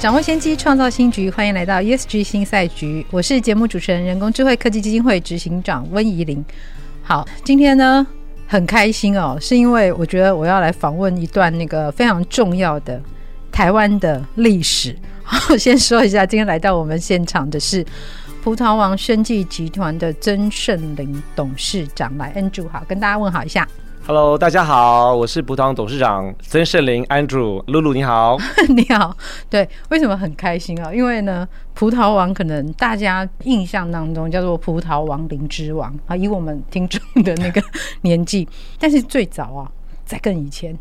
掌握先机，创造新局。欢迎来到 ESG 新赛局，我是节目主持人、人工智慧科技基金会执行长温怡玲。好，今天呢很开心哦，是因为我觉得我要来访问一段那个非常重要的台湾的历史。好，先说一下，今天来到我们现场的是葡萄王生技集团的曾盛林董事长，来 N 住好，跟大家问好一下。Hello，大家好，我是葡萄王董事长曾胜林 Andrew，露露你好，你好，对，为什么很开心啊？因为呢，葡萄王可能大家印象当中叫做葡萄王灵芝王啊，以我们听众的那个 年纪，但是最早啊，在更以前，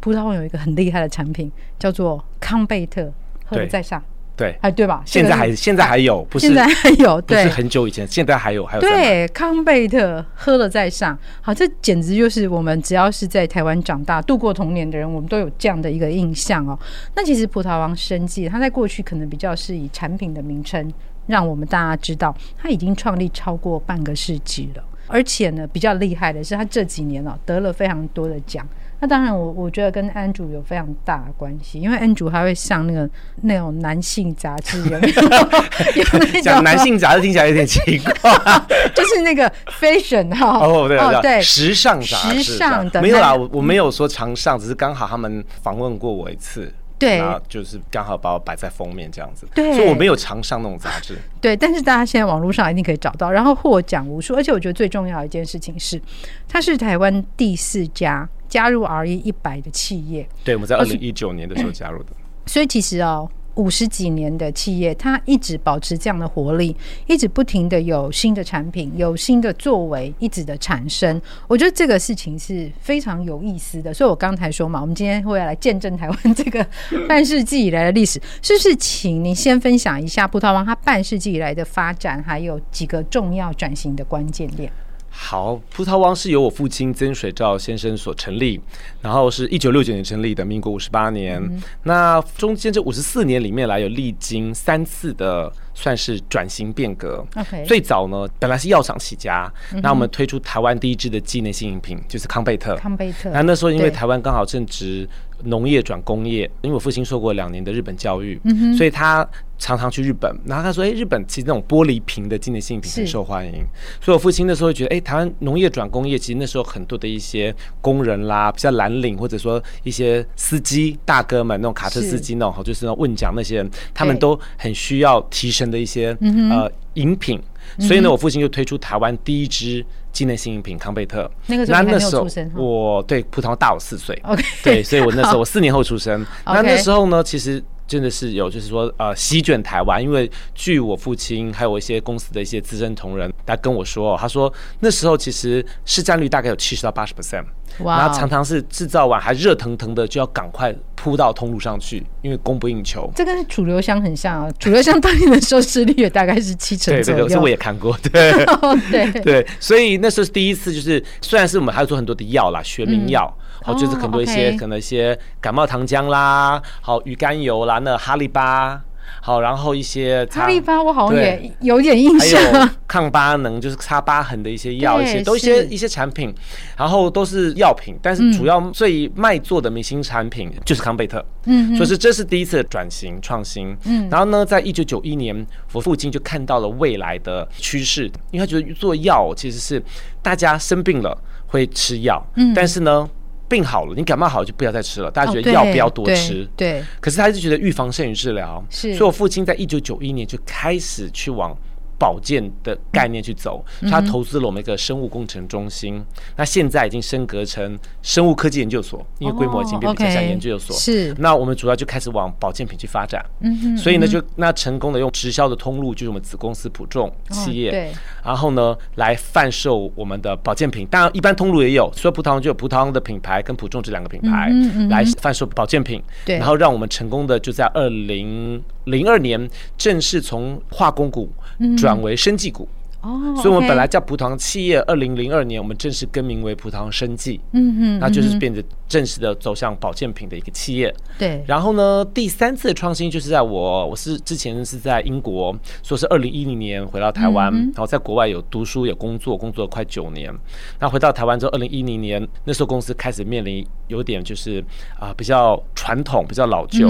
葡萄王有一个很厉害的产品叫做康贝特，喝得在上。对，哎，对吧？现在还现在还有，不是现在还有，对，不是很久以前，现在还有，还有。对，康贝特喝了再上，好，这简直就是我们只要是在台湾长大、度过童年的人，我们都有这样的一个印象哦。那其实葡萄王生技，它在过去可能比较是以产品的名称让我们大家知道，它已经创立超过半个世纪了，而且呢，比较厉害的是，它这几年哦得了非常多的奖。那当然我，我我觉得跟 Andrew 有非常大的关系，因为 Andrew 还会上那个那种男性杂志，有没有？讲男性杂志听起来有点奇怪，就是那个 Fashion 哈，哦对哦对，时尚杂志，时尚的没有啦，我我没有说常上，只是刚好他们访问过我一次。对，就是刚好把我摆在封面这样子，对，所以我没有常上那种杂志。对，但是大家现在网络上一定可以找到，然后获奖无数，而且我觉得最重要的一件事情是，它是台湾第四家加入 RE 一百的企业。对，我们在二零一九年的时候加入的。所以其实哦。五十几年的企业，它一直保持这样的活力，一直不停的有新的产品，有新的作为，一直的产生。我觉得这个事情是非常有意思的。所以我刚才说嘛，我们今天会来见证台湾这个半世纪以来的历史，是不是？请你先分享一下葡萄王它半世纪以来的发展，还有几个重要转型的关键链。好，葡萄王是由我父亲曾水照先生所成立，然后是一九六九年成立的，民国五十八年。嗯、那中间这五十四年里面来有历经三次的算是转型变革。Okay. 最早呢，本来是药厂起家，嗯、那我们推出台湾第一支的纪念性饮品就是康贝特。康贝特。那那时候因为台湾刚好正值农业转工业，因为我父亲受过两年的日本教育，嗯、所以他常常去日本。然后他说：“哎，日本其实那种玻璃瓶的纪念性品很受欢迎。”所以我父亲那时候会觉得：“哎，台湾农业转工业，其实那时候很多的一些工人啦，比较蓝领，或者说一些司机大哥们，那种卡车司机那种，就是那种问奖那些人，他们都很需要提升的一些呃饮品。所以呢，我父亲就推出台湾第一支。”机能性饮品康贝特，那个时候我对葡萄大我四岁，OK，对，所以我那时候 我四年后出生。那那时候呢，其实真的是有，就是说呃，席卷台湾。因为据我父亲还有一些公司的一些资深同仁，他跟我说，他说那时候其实市占率大概有七十到八十 percent，然后常常是制造完还热腾腾的就要赶快铺到通路上去，因为供不应求。这跟储留香很像啊，储留香当年的收视率也大概是七成左右。对对，这我也看过，对 对对，所以。那时候是第一次，就是虽然是我们还有做很多的药啦，学名药，好、嗯，就是很多一些、哦 okay、可能一些感冒糖浆啦，好鱼肝油啦，那哈利巴，好，然后一些哈利巴我好像也有点印象，还有 抗疤能就是擦疤痕的一些药，一些都一些一些产品，然后都是药品，但是主要最卖座的明星产品就是康贝特，嗯，所以是这是第一次转型创新，嗯，然后呢，在一九九一年，我父亲就看到了未来的趋势，因为他觉得做药其实是大家生病了会吃药，嗯，但是呢。病好了，你感冒好了就不要再吃了。大家觉得药不要多吃，对。可是他就觉得预防胜于治疗，是。所以我父亲在一九九一年就开始去往保健的概念去走，嗯、他投资了我们一个生物工程中心，嗯、那现在已经升格成生物科技研究所，因为规模已经变比较像研究所。是、哦 okay，那我们主要就开始往保健品去发展。嗯哼，所以呢，就那成功的用直销的通路，就是我们子公司普众企业，哦、对，然后呢来贩售我们的保健品。当然，一般通路也有，所以葡萄王就有葡萄王的品牌跟普众这两个品牌来贩售保健品。对，然后让我们成功的就在二零零二年正式从化工股转为生技股。哦，所以我们本来叫葡萄企业，二零零二年我们正式更名为葡萄生技。嗯嗯，那就是变得正式的走向保健品的一个企业。对，然后呢，第三次的创新就是在我我是之前是在英国，说是二零一零年回到台湾，然后在国外有读书有工作，工作了快九年。那回到台湾之后，二零一零年那时候公司开始面临有点就是啊比较传统、比较老旧，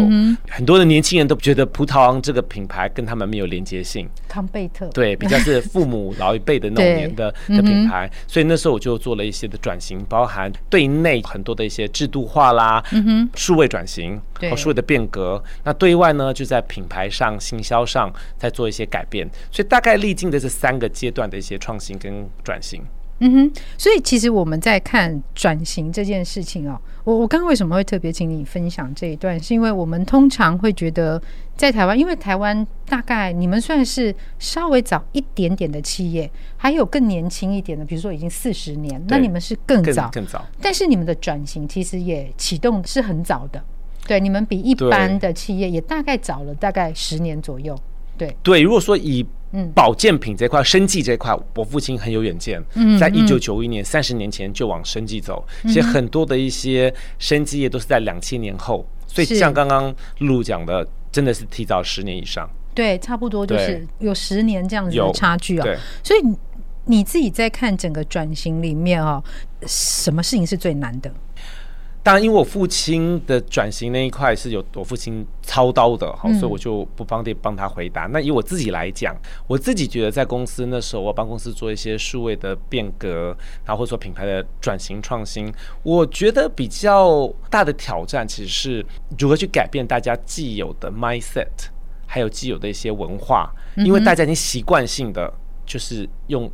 很多的年轻人都觉得葡萄王这个品牌跟他们没有连接性。康贝特对，比较是父母。老一辈的那种年的的品牌，所以那时候我就做了一些的转型，包含对内很多的一些制度化啦，嗯哼，数位转型和数位的变革。那对外呢，就在品牌上、行销上再做一些改变。所以大概历经的这三个阶段的一些创新跟转型。嗯哼，所以其实我们在看转型这件事情哦，我我刚刚为什么会特别请你分享这一段，是因为我们通常会觉得在台湾，因为台湾大概你们算是稍微早一点点的企业，还有更年轻一点的，比如说已经四十年，那你们是更早更，更早，但是你们的转型其实也启动是很早的，对，你们比一般的企业也大概早了大概十年左右，对对，如果说以嗯，保健品这块、生计这块，我父亲很有远见。嗯，在一九九一年，三十年前就往生计走。其实很多的一些生技业都是在两千年后，所以像刚刚露讲的，真的是提早十年以上。对，差不多就是有十年这样子的差距啊。对，所以你自己在看整个转型里面啊，什么事情是最难的？当然，因为我父亲的转型那一块是有我父亲操刀的，好，所以我就不方便帮他回答。那以我自己来讲，我自己觉得在公司那时候，我帮公司做一些数位的变革，然后或者说品牌的转型创新，我觉得比较大的挑战其实是如何去改变大家既有的 mindset，还有既有的一些文化，因为大家已经习惯性的就是用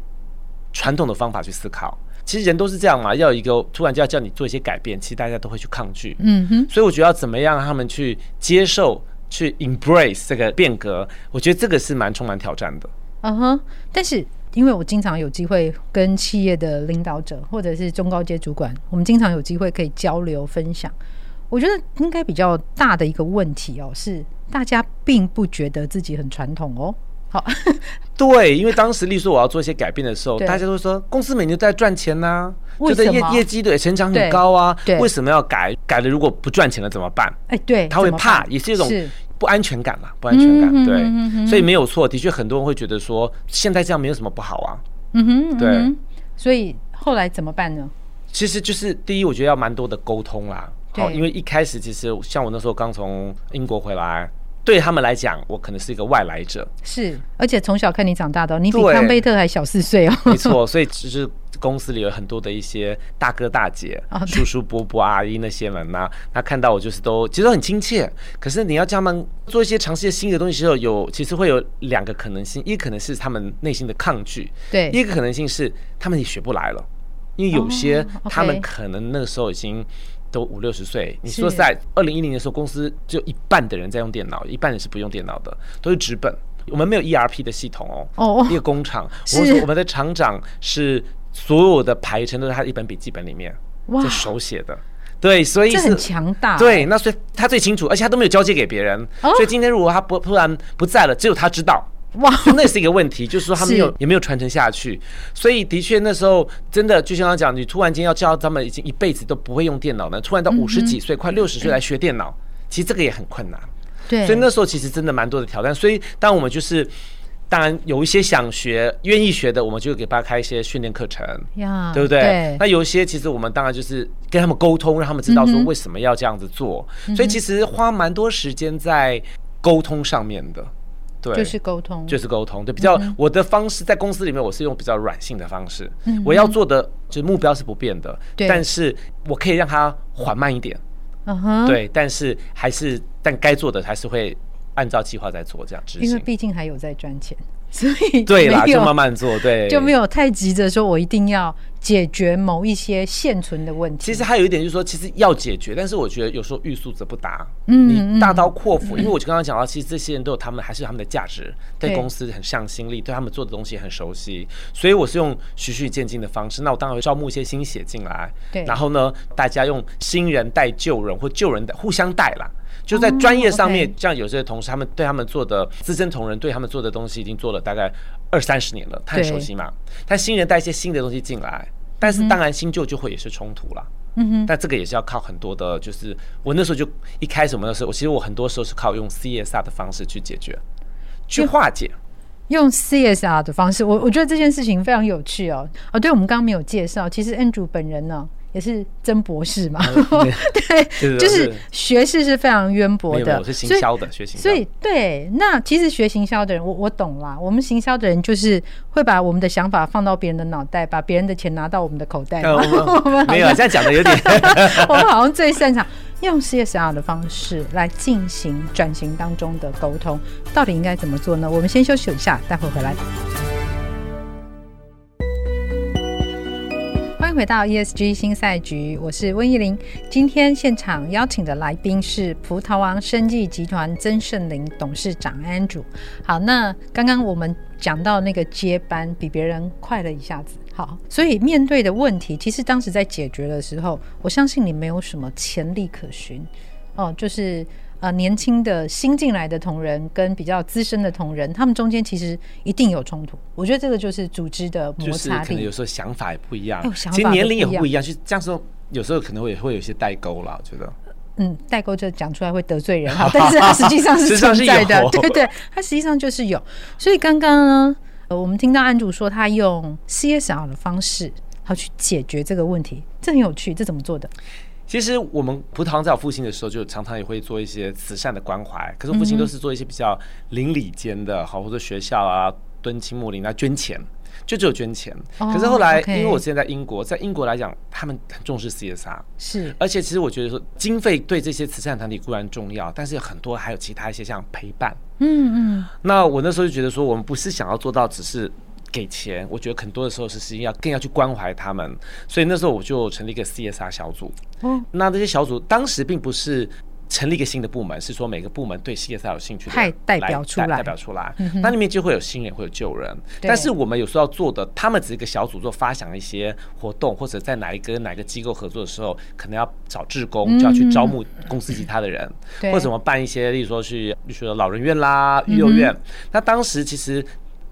传统的方法去思考。其实人都是这样嘛，要一个突然就要叫你做一些改变，其实大家都会去抗拒。嗯哼，所以我觉得要怎么样让他们去接受、去 embrace 这个变革，我觉得这个是蛮充满挑战的。嗯哼，但是因为我经常有机会跟企业的领导者或者是中高阶主管，我们经常有机会可以交流分享。我觉得应该比较大的一个问题哦，是大家并不觉得自己很传统哦。好，对，因为当时例如说我要做一些改变的时候，大家都说公司每年都在赚钱呐、啊，觉得业业绩对成长很高啊，为什么要改？改了如果不赚钱了怎么办？哎，对，他会怕，也是一种不安全感嘛，不安全感。对，所以没有错，的确很多人会觉得说现在这样没有什么不好啊。嗯哼，对，所以后来怎么办呢？其实就是第一，我觉得要蛮多的沟通啦。好，因为一开始其实像我那时候刚从英国回来。对他们来讲，我可能是一个外来者，是，而且从小看你长大的，你比康贝特还小四岁哦。没错，所以其实公司里有很多的一些大哥大姐、哦、叔叔伯伯阿姨那些人呐，他看到我就是都其实都很亲切。可是你要叫他们做一些尝试新的东西时候，有其实会有两个可能性，一个可能是他们内心的抗拒，对；一个可能性是他们也学不来了，因为有些他们可能那个时候已经。都五六十岁，你说在二零一零年的时候，公司只有一半的人在用电脑，一半人是不用电脑的，都是纸本。我们没有 ERP 的系统哦，哦，一个工厂，我说我们的厂长是所有的排程都在他一本笔记本里面，哇，就手写的，对，所以是很强大，对，那所以他最清楚，而且他都没有交接给别人，哦，所以今天如果他不突然不在了，只有他知道。哇，那是一个问题，就是说他们有也没有传承下去，所以的确那时候真的就像他讲，你突然间要教他们已经一辈子都不会用电脑呢，突然到五十几岁、快六十岁来学电脑，其实这个也很困难。对，所以那时候其实真的蛮多的挑战。所以当我们就是当然有一些想学、愿意学的，我们就给他开一些训练课程，对不对？那有一些其实我们当然就是跟他们沟通，让他们知道说为什么要这样子做。所以其实花蛮多时间在沟通上面的。对，就是沟通，就是沟通。对，比较我的方式在公司里面，我是用比较软性的方式。嗯，我要做的就是目标是不变的，对，但是我可以让它缓慢一点。嗯哼，对，但是还是但该做的还是会按照计划在做，这样执行。因为毕竟还有在赚钱。所以对啦，就慢慢做，对，就没有太急着说我一定要。解决某一些现存的问题，其实还有一点就是说，其实要解决，但是我觉得有时候欲速则不达。嗯，你大刀阔斧，因为我就刚刚讲到，其实这些人都有他们还是有他们的价值，对公司很上心力，对他们做的东西很熟悉，所以我是用循序渐进的方式。那我当然会招募一些新血进来，对，然后呢，大家用新人带旧人，或旧人带互相带啦。就在专业上面，像有些同事，他们对他们做的资深同仁，对他们做的东西已经做了大概二三十年了，太熟悉嘛。但新人带一些新的东西进来。但是当然新旧就会也是冲突了，嗯哼，但这个也是要靠很多的，就是我那时候就一开始我们那时候，我其实我很多时候是靠用 CSR 的方式去解决，去化解。用 CSR 的方式，我我觉得这件事情非常有趣哦。哦，对，我们刚刚没有介绍，其实 Andrew 本人呢。也是曾博士嘛，嗯、对，就是学识是非常渊博的。我是行销的，学行销。所以对，那其实学行销的人，我我懂啦。我们行销的人就是会把我们的想法放到别人的脑袋，把别人的钱拿到我们的口袋。我们 没有，现在讲的有点，我们好像最擅长用 CSR 的方式来进行转型当中的沟通，到底应该怎么做呢？我们先休息一下，待会回来。欢迎回到 ESG 新赛局，我是温怡玲。今天现场邀请的来宾是葡萄王生技集团曾圣林董事长 Andrew。好，那刚刚我们讲到那个接班比别人快了一下子，好，所以面对的问题，其实当时在解决的时候，我相信你没有什么潜力可循哦，就是。呃，年轻的新进来的同仁跟比较资深的同仁，他们中间其实一定有冲突。我觉得这个就是组织的摩擦力。可能有时候想法也不一样，其实年龄也不一样，就这样说，有时候可能会会有一些代沟了。我觉得，嗯，代沟这讲出来会得罪人 哈，但是它实际上是存在的，对对对，它实际上就是有。所以刚刚呢，呃，我们听到安主说他用 CSR 的方式，好去解决这个问题，这很有趣，这怎么做的？其实我们葡萄王在我父亲的时候，就常常也会做一些慈善的关怀。可是我父亲都是做一些比较邻里间的，好或者学校啊，敦亲睦邻啊，捐钱，就只有捐钱。可是后来，因为我现在在英国，在英国来讲，他们很重视 CSR，是。而且其实我觉得说，经费对这些慈善团体固然重要，但是很多还有其他一些像陪伴。嗯嗯。那我那时候就觉得说，我们不是想要做到只是。给钱，我觉得很多的时候是实际要更要去关怀他们，所以那时候我就成立一个 CSR 小组。嗯，那这些小组当时并不是成立一个新的部门，是说每个部门对 CSR 有兴趣的派代表出来，代表出来，那里面就会有新人，会有旧人。但是我们有时候要做的，他们只是一个小组做发想一些活动，或者在哪一个哪个机构合作的时候，可能要找志工，就要去招募公司其他的人，或者怎么办一些，例如说去，比如说老人院啦、育幼院。那当时其实。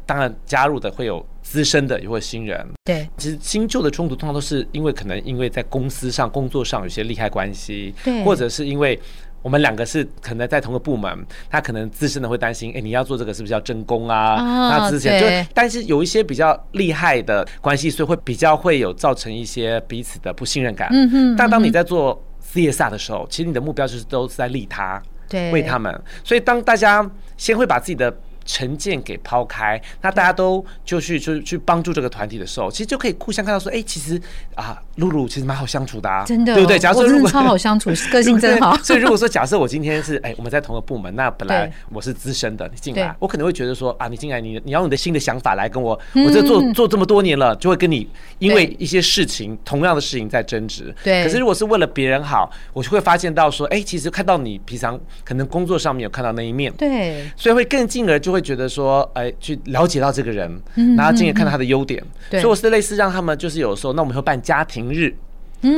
当然，加入的会有资深的，也会有新人。对，其实新旧的冲突通常都是因为可能因为在公司上工作上有些利害关系，对，或者是因为我们两个是可能在同个部门，他可能资深的会担心，哎，你要做这个是不是要争功啊？那之前就，但是有一些比较厉害的关系，所以会比较会有造成一些彼此的不信任感。嗯哼。但当你在做 CSR 的时候，其实你的目标就是都是在利他，对，为他们。所以当大家先会把自己的成见给抛开，那大家都就去就去帮助这个团体的时候，其实就可以互相看到说，哎、欸，其实啊，露露其实蛮好相处的啊，真的、哦，对不对？假设如果超好相处，个性真好。所以如果说假设我今天是哎、欸，我们在同个部门，那本来我是资深的，你进来，我可能会觉得说啊，你进来，你你要用你的新的想法来跟我，我这做做这么多年了，就会跟你因为一些事情，同样的事情在争执。对。可是如果是为了别人好，我就会发现到说，哎、欸，其实看到你平常可能工作上面有看到那一面，对，所以会更进而就会觉得说。哎，去了解到这个人，然后进而看到他的优点。所以我是类似让他们，就是有时候，那我们会办家庭日，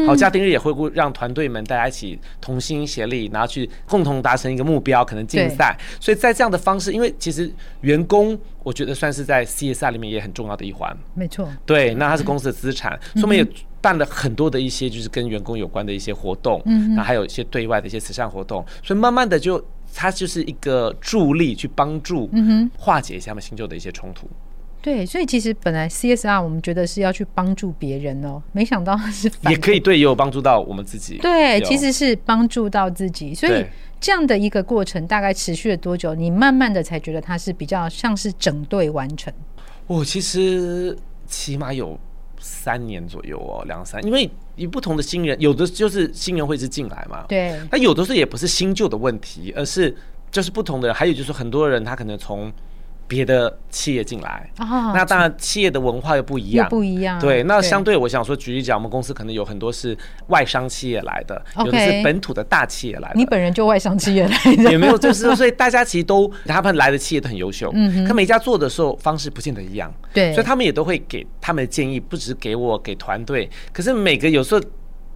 好，家庭日也会让团队们大家一起同心协力，然后去共同达成一个目标，可能竞赛。所以在这样的方式，因为其实员工，我觉得算是在 CSR 里面也很重要的一环。没错，对，那他是公司的资产，所以我们也办了很多的一些就是跟员工有关的一些活动，嗯，那还有一些对外的一些慈善活动，所以慢慢的就。它就是一个助力，去帮助化解一下他们新旧的一些冲突。嗯。对，所以其实本来 CSR 我们觉得是要去帮助别人哦，没想到是也可以对，也有帮助到我们自己。对，其实是帮助到自己。所以这样的一个过程大概持续了多久？你慢慢的才觉得它是比较像是整队完成。我其实起码有。三年左右哦，两三，因为以不同的新人，有的就是新人会是进来嘛，对，那有的时候也不是新旧的问题，而是就是不同的人，还有就是很多人他可能从别的企业进来。哦，那当然企业的文化又不一样，又不一样。对，那相对我想说，举例讲，我们公司可能有很多是外商企业来的，有的是本土的大企业来的。你本人就外商企业来的，也没有，就是所以大家其实都他们来的企业都很优秀，嗯，可每一家做的时候方式不见得一样，对，所以他们也都会给他们的建议，不只是给我给团队，可是每个有时候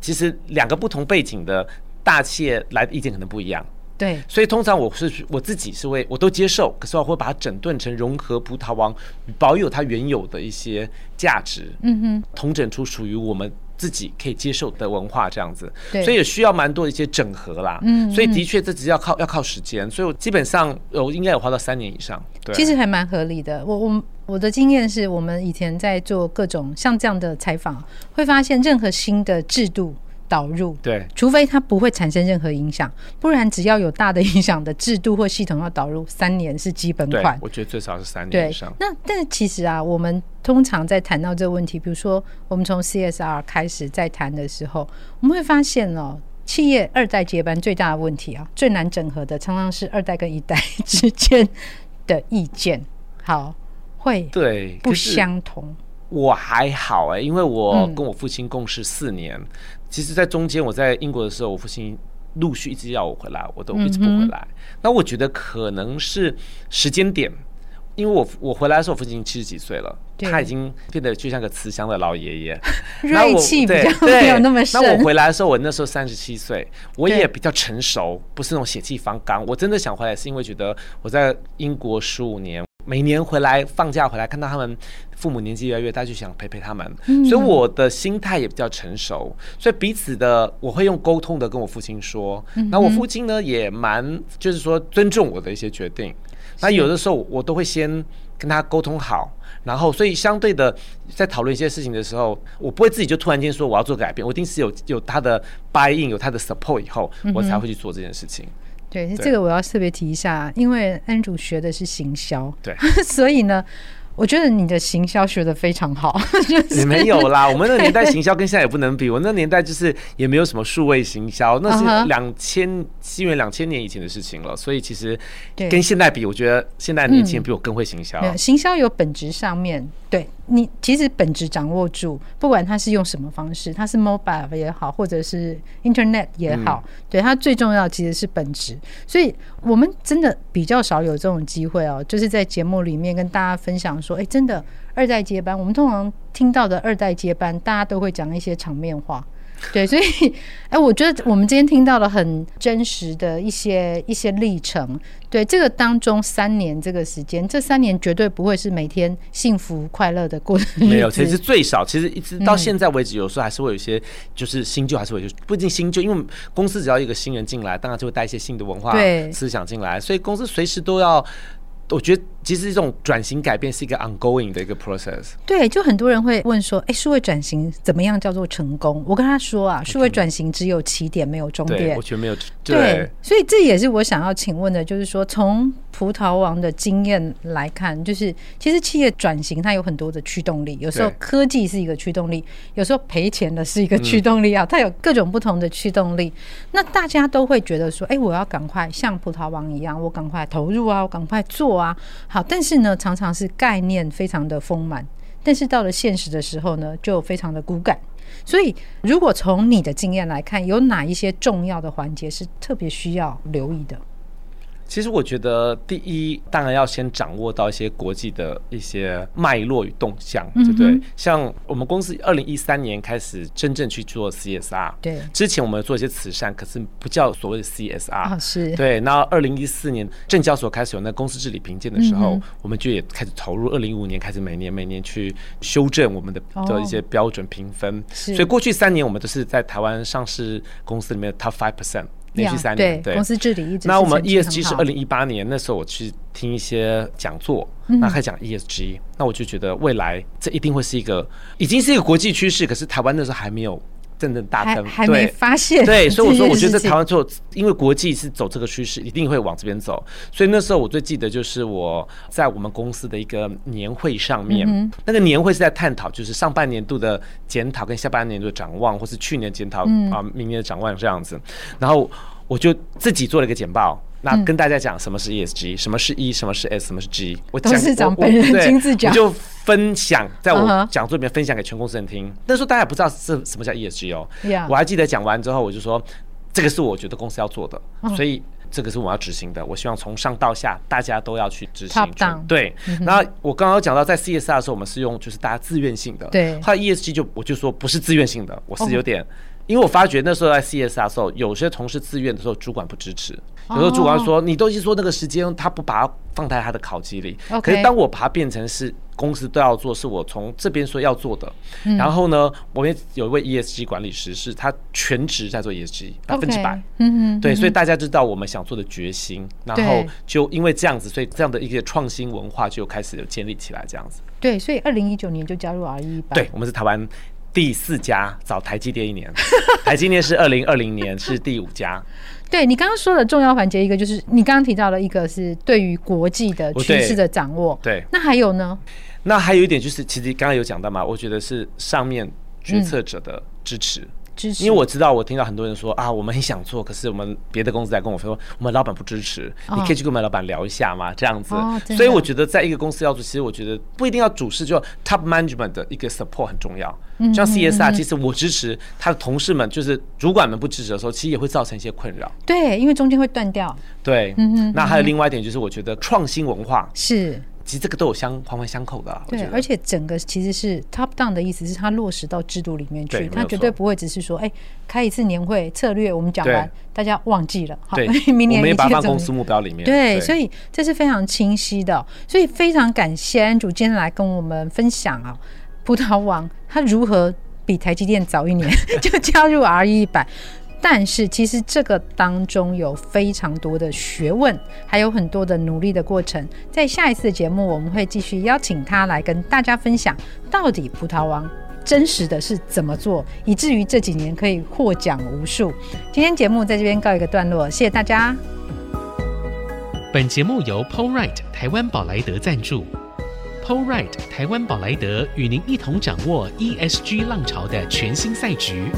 其实两个不同背景的大企业来的意见可能不一样。对，所以通常我是我自己是会我都接受，可是我会把它整顿成融合葡萄王，保有它原有的一些价值，嗯哼，统整出属于我们自己可以接受的文化这样子，对，所以也需要蛮多的一些整合啦，嗯，所以的确这只要靠要靠时间，所以我基本上有应该有花到三年以上，对，其实还蛮合理的。我我我的经验是我们以前在做各种像这样的采访，会发现任何新的制度。导入对，除非它不会产生任何影响，不然只要有大的影响的制度或系统要导入，三年是基本款。我觉得最少是三年以上。那但是其实啊，我们通常在谈到这个问题，比如说我们从 CSR 开始在谈的时候，我们会发现哦，企业二代接班最大的问题啊，最难整合的常常是二代跟一代之间的意见，好会对不相同。我还好哎、欸，因为我跟我父亲共事四年。嗯其实，在中间我在英国的时候，我父亲陆续一直要我回来，我都一直不回来。嗯、那我觉得可能是时间点，因为我我回来的时候，我父亲七十几岁了，他已经变得就像个慈祥的老爷爷，锐气比较 没有那么深。那我回来的时候，我那时候三十七岁，我也比较成熟，不是那种血气方刚。我真的想回来，是因为觉得我在英国十五年。每年回来放假回来，看到他们父母年纪越来越大，就想陪陪他们，所以我的心态也比较成熟，所以彼此的我会用沟通的跟我父亲说，那我父亲呢也蛮就是说尊重我的一些决定，那有的时候我都会先跟他沟通好，然后所以相对的在讨论一些事情的时候，我不会自己就突然间说我要做改变，我一定是有有他的 buy in 有他的 support 以后，我才会去做这件事情。对，这个我要特别提一下，因为 Andrew 学的是行销，对，所以呢，我觉得你的行销学的非常好。也没有啦，我们那个年代行销跟现在也不能比。我那年代就是也没有什么数位行销，那是两千西元两千年以前的事情了。所以其实跟现在比，我觉得现在年轻人比我更会行销。行销有本质上面。对你其实本质掌握住，不管它是用什么方式，它是 mobile 也好，或者是 internet 也好，嗯、对它最重要其实是本质。所以我们真的比较少有这种机会哦，就是在节目里面跟大家分享说，哎，真的二代接班，我们通常听到的二代接班，大家都会讲一些场面话。对，所以，哎，我觉得我们今天听到了很真实的一些一些历程。对，这个当中三年这个时间，这三年绝对不会是每天幸福快乐的过程。没有，其实最少，其实一直到现在为止，有时候还是会有一些，就是新旧还是会有，不一定新旧，因为公司只要一个新人进来，当然就会带一些新的文化思想进来，所以公司随时都要。我觉得其实这种转型改变是一个 ongoing 的一个 process。对，就很多人会问说：“哎，数位转型怎么样叫做成功？”我跟他说啊，数位转型只有起点，没有终点。我觉得没有。对，对，所以这也是我想要请问的，就是说从葡萄王的经验来看，就是其实企业转型它有很多的驱动力，有时候科技是一个驱动力，有时候赔钱的是一个驱动力啊，它有各种不同的驱动力。那大家都会觉得说：“哎，我要赶快像葡萄王一样，我赶快投入啊，我赶快做啊。”好，但是呢，常常是概念非常的丰满，但是到了现实的时候呢，就非常的骨感。所以，如果从你的经验来看，有哪一些重要的环节是特别需要留意的？其实我觉得，第一当然要先掌握到一些国际的一些脉络与动向，对不对？像我们公司二零一三年开始真正去做 CSR，对，之前我们做一些慈善，可是不叫所谓的 CSR，是对。那二零一四年证交所开始有那公司治理评鉴的时候，我们就也开始投入。二零一五年开始每年每年去修正我们的的一些标准评分，所以过去三年我们都是在台湾上市公司里面的 top five percent。连续三年，对公司治理一直。那我们 ESG 是二零一八年那时候，我去听一些讲座，那开始讲 ESG，那我就觉得未来这一定会是一个，已经是一个国际趋势。可是台湾那时候还没有真正大灯，还没发现。对，所以我说，我觉得在台湾做，因为国际是走这个趋势，一定会往这边走。所以那时候我最记得就是我在我们公司的一个年会上面，那个年会是在探讨就是上半年度的检讨跟下半年度的展望，或是去年检讨啊明年的展望这样子，然后。我就自己做了一个简报，那跟大家讲什么是 ESG，什么是 E，什么是 S，什么是 G。我董事长本人亲自讲，我就分享在我讲座里面分享给全公司人听。那时候大家不知道是什么叫 ESG 哦，我还记得讲完之后，我就说这个是我觉得公司要做的，所以。这个是我要执行的，我希望从上到下大家都要去执行。对，然后我刚刚讲到在 CSR 的时候，我们是用就是大家自愿性的。对，后来 ESG 就我就说不是自愿性的，我是有点。因为我发觉那时候在 CSR 的时候，有些同事自愿的时候，主管不支持。有时候主管说：“你都已经说那个时间，他不把它放在他的考绩里。”可是当我把它变成是公司都要做，是我从这边说要做的。嗯、然后呢，我们有一位 ESG 管理师，是他全职在做 ESG，百分之百。嗯嗯。对，所以大家知道我们想做的决心，然后就因为这样子，所以这样的一个创新文化就开始有建立起来。这样子。对，所以二零一九年就加入 RE100。对，我们是台湾。第四家找台积电一年，台积电是二零二零年是第五家。对，你刚刚说的重要环节，一个就是你刚刚提到的一个是对于国际的趋势的掌握。对，对，那还有呢？那还有一点就是，其实刚刚有讲到嘛，我觉得是上面决策者的支持。嗯支持，因为我知道，我听到很多人说啊，我们很想做，可是我们别的公司在跟我说，我们老板不支持。哦、你可以去跟我们老板聊一下吗？这样子。哦、所以我觉得，在一个公司要做，其实我觉得不一定要主事，就 top management 的一个 support 很重要。嗯、像 CSR，其实我支持他的同事们，就是主管们不支持的时候，其实也会造成一些困扰。对，因为中间会断掉。对，嗯哼。那还有另外一点，就是我觉得创新文化是。其实这个都有相环环相扣的，对，而且整个其实是 top down 的意思是它落实到制度里面去，它绝对不会只是说，哎，开一次年会策略，我们讲完大家忘记了，好，明年我们也把它放公司目标里面，对，所以这是非常清晰的，所以非常感谢 Andrew 今天来跟我们分享啊，葡萄王他如何比台积电早一年 就加入 RE100。但是其实这个当中有非常多的学问，还有很多的努力的过程。在下一次的节目，我们会继续邀请他来跟大家分享，到底葡萄王真实的是怎么做，以至于这几年可以获奖无数。今天节目在这边告一个段落，谢谢大家。本节目由 Pol Wright 台湾宝莱德赞助，Pol Wright 台湾宝莱德与您一同掌握 ESG 浪潮的全新赛局。